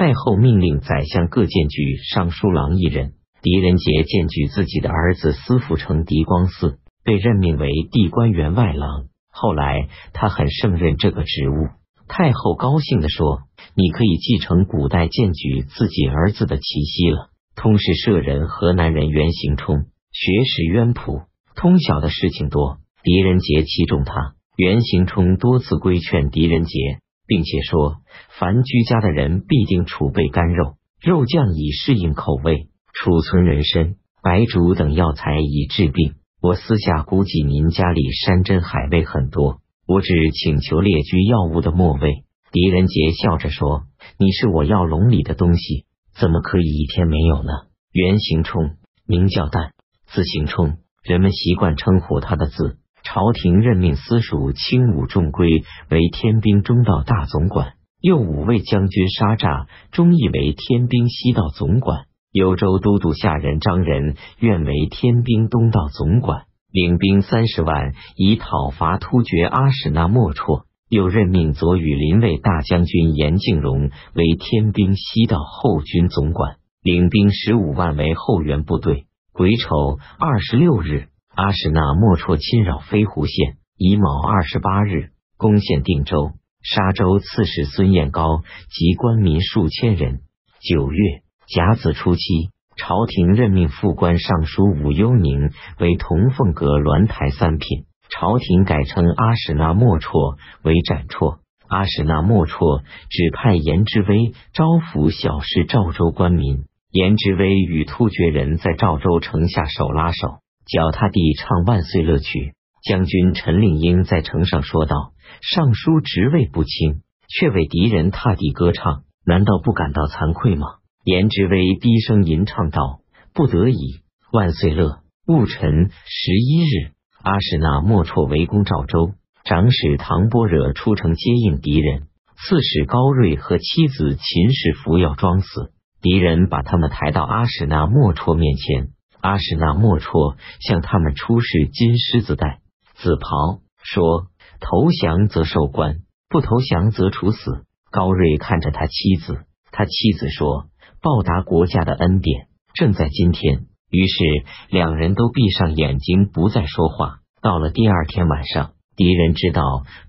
太后命令宰相各荐举尚书郎一人。狄仁杰荐举自己的儿子司府丞狄光嗣，被任命为地官员外郎。后来他很胜任这个职务。太后高兴地说：“你可以继承古代荐举自己儿子的奇袭了。”通事舍人河南人袁行冲，学识渊朴，通晓的事情多。狄仁杰器重他。袁行冲多次规劝狄仁杰，并且说：“凡居家的人必定储备干肉，肉酱以适应口味；储存人参、白术等药材以治病。我私下估计您家里山珍海味很多，我只请求列居药物的末位。”狄仁杰笑着说：“你是我药笼里的东西，怎么可以一天没有呢？”袁行冲名叫旦，字行冲，人们习惯称呼他的字。朝廷任命司属轻武仲圭为天兵中道大总管，右武卫将军沙诈忠义为天兵西道总管，幽州都督下人张仁愿为天兵东道总管，领兵三十万以讨伐突厥阿史那莫绰。又任命左羽林卫大将军严敬荣为天兵西道后军总管，领兵十五万为后援部队。癸丑二十六日。阿史那莫绰侵扰飞狐县，乙卯二十八日攻陷定州，沙州刺史孙彦高及官民数千人。九月甲子初七，朝廷任命副官尚书武幽宁为同凤阁鸾台三品。朝廷改称阿史那莫绰为展绰。阿史那莫绰指派颜之威招抚小事赵州官民。颜之威与突厥人在赵州城下手拉手。脚踏地唱万岁乐曲，将军陈令英在城上说道：“尚书职位不轻，却为敌人踏地歌唱，难道不感到惭愧吗？”颜之威低声吟唱道：“不得已，万岁乐。”戊辰十一日，阿史那莫绰围攻赵州，长史唐波惹出城接应敌人，刺史高睿和妻子秦氏服药装死，敌人把他们抬到阿史那莫绰面前。阿史那莫绰向他们出示金狮子带、紫袍，说：“投降则受官，不投降则处死。”高睿看着他妻子，他妻子说：“报答国家的恩典，正在今天。”于是两人都闭上眼睛，不再说话。到了第二天晚上，敌人知道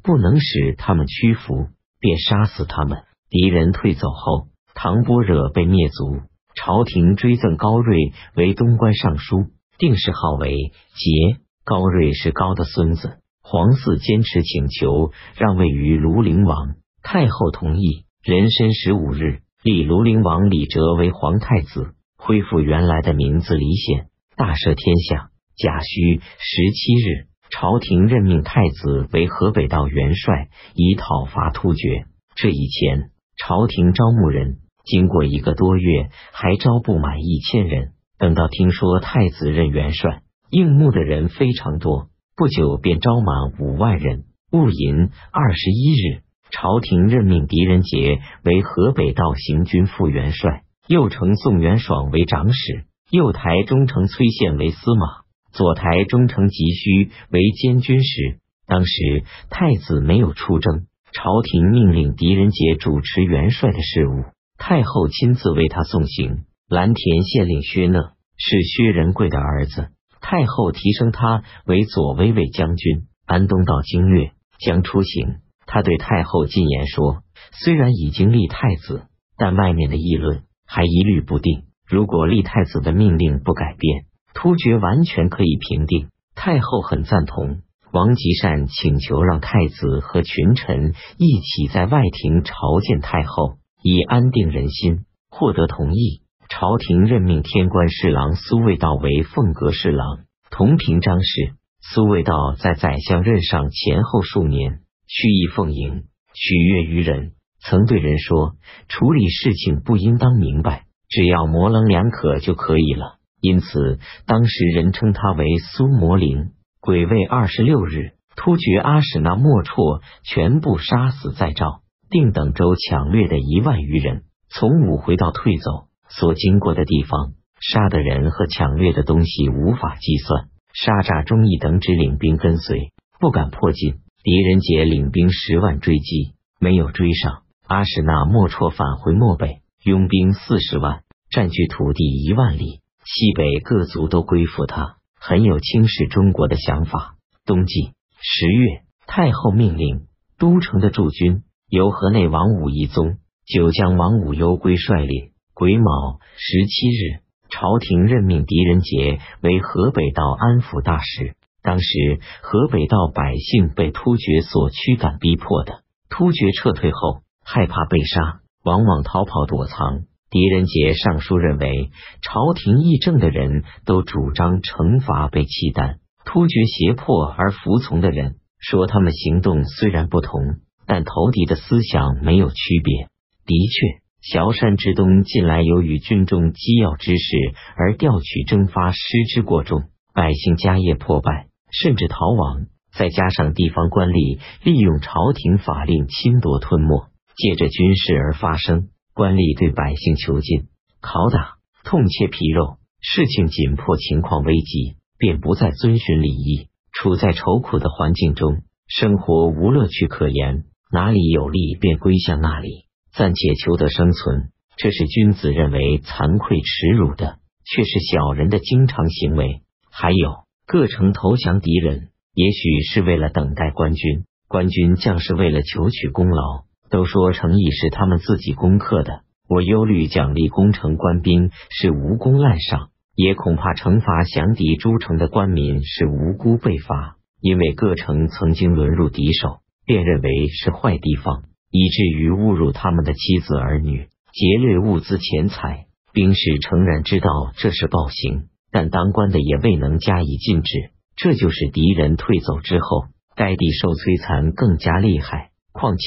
不能使他们屈服，便杀死他们。敌人退走后，唐波惹被灭族。朝廷追赠高睿为东关尚书，定谥号为节。高睿是高的孙子。皇嗣坚持请求让位于庐陵王，太后同意。壬申十五日，立庐陵王李哲为皇太子，恢复原来的名字李显，大赦天下。甲戌十七日，朝廷任命太子为河北道元帅，以讨伐突厥。这以前，朝廷招募人。经过一个多月，还招不满一千人。等到听说太子任元帅，应募的人非常多，不久便招满五万人。戊寅二十一日，朝廷任命狄仁杰为河北道行军副元帅，右丞宋元爽为长史，右台中丞崔宪为司马，左台中丞急需为监军使。当时太子没有出征，朝廷命令狄仁杰主持元帅的事务。太后亲自为他送行。蓝田县令薛讷是薛仁贵的儿子，太后提升他为左威卫将军。安东到京略将出行，他对太后进言说：“虽然已经立太子，但外面的议论还一律不定。如果立太子的命令不改变，突厥完全可以平定。”太后很赞同。王吉善请求让太子和群臣一起在外廷朝见太后。以安定人心，获得同意。朝廷任命天官侍郎苏味道为凤阁侍郎，同平章事。苏味道在宰相任上前后数年，蓄意奉迎，取悦于人。曾对人说：“处理事情不应当明白，只要模棱两可就可以了。”因此，当时人称他为苏摩林。癸未二十六日，突厥阿史那莫绰全部杀死在赵。定等州抢掠的一万余人，从武回到退走，所经过的地方，杀的人和抢掠的东西无法计算。沙诈忠义等只领兵跟随，不敢迫近。狄仁杰领兵十万追击，没有追上。阿史那莫绰返回漠北，拥兵四十万，占据土地一万里，西北各族都归附他，很有轻视中国的想法。冬季十月，太后命令都城的驻军由河内王武一宗、九江王武攸归率领。癸卯十七日，朝廷任命狄仁杰为河北道安抚大使。当时河北道百姓被突厥所驱赶逼迫的，突厥撤退后害怕被杀，往往逃跑躲藏。狄仁杰上书认为，朝廷议政的人都主张惩罚被契丹、突厥胁迫而服从的人，说他们行动虽然不同，但投敌的思想没有区别。的确。萧山之东近来由于军中机要之事而调取征发失之过重，百姓家业破败，甚至逃亡。再加上地方官吏利用朝廷法令侵夺吞没，借着军事而发生，官吏对百姓囚禁、拷打、痛切皮肉，事情紧迫，情况危急，便不再遵循礼义，处在愁苦的环境中，生活无乐趣可言，哪里有利便归向哪里。暂且求得生存，这是君子认为惭愧耻辱的，却是小人的经常行为。还有各城投降敌人，也许是为了等待官军，官军将士为了求取功劳，都说诚意是他们自己攻克的。我忧虑奖励攻城官兵是无功滥赏，也恐怕惩罚降敌诸城的官民是无辜被罚，因为各城曾经沦入敌手，便认为是坏地方。以至于侮辱他们的妻子儿女，劫掠物资钱财。兵士诚然知道这是暴行，但当官的也未能加以禁止。这就是敌人退走之后，该地受摧残更加厉害。况且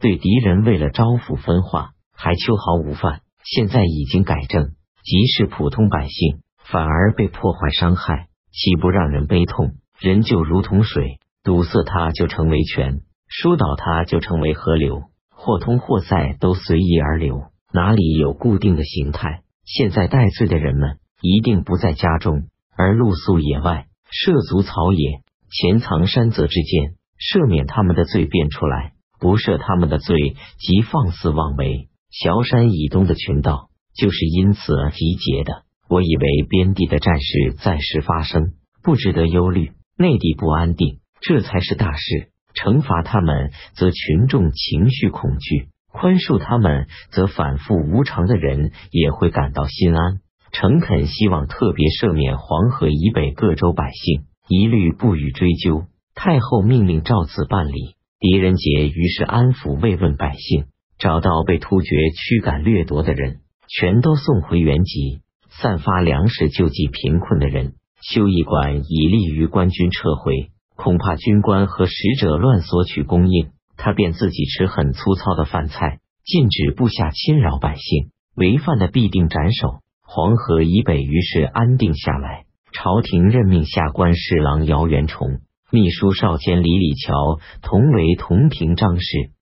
对敌人为了招抚分化，还秋毫无犯。现在已经改正，即使普通百姓反而被破坏伤害，岂不让人悲痛？人就如同水，堵塞它就成为泉。疏导它就成为河流，或通或塞都随意而流，哪里有固定的形态？现在戴罪的人们一定不在家中，而露宿野外，涉足草野，潜藏山泽之间，赦免他们的罪便出来，不赦他们的罪即放肆妄为。崤山以东的群盗就是因此而集结的。我以为边地的战事暂时发生，不值得忧虑；内地不安定，这才是大事。惩罚他们，则群众情绪恐惧；宽恕他们，则反复无常的人也会感到心安。诚恳希望特别赦免黄河以北各州百姓，一律不予追究。太后命令照此办理。狄仁杰于是安抚慰问百姓，找到被突厥驱赶掠夺的人，全都送回原籍，散发粮食救济贫困的人，修驿馆以利于官军撤回。恐怕军官和使者乱索取供应，他便自己吃很粗糙的饭菜，禁止部下侵扰百姓，违犯的必定斩首。黄河以北于是安定下来。朝廷任命下官侍郎姚元崇、秘书少监李李峤同为同平章事，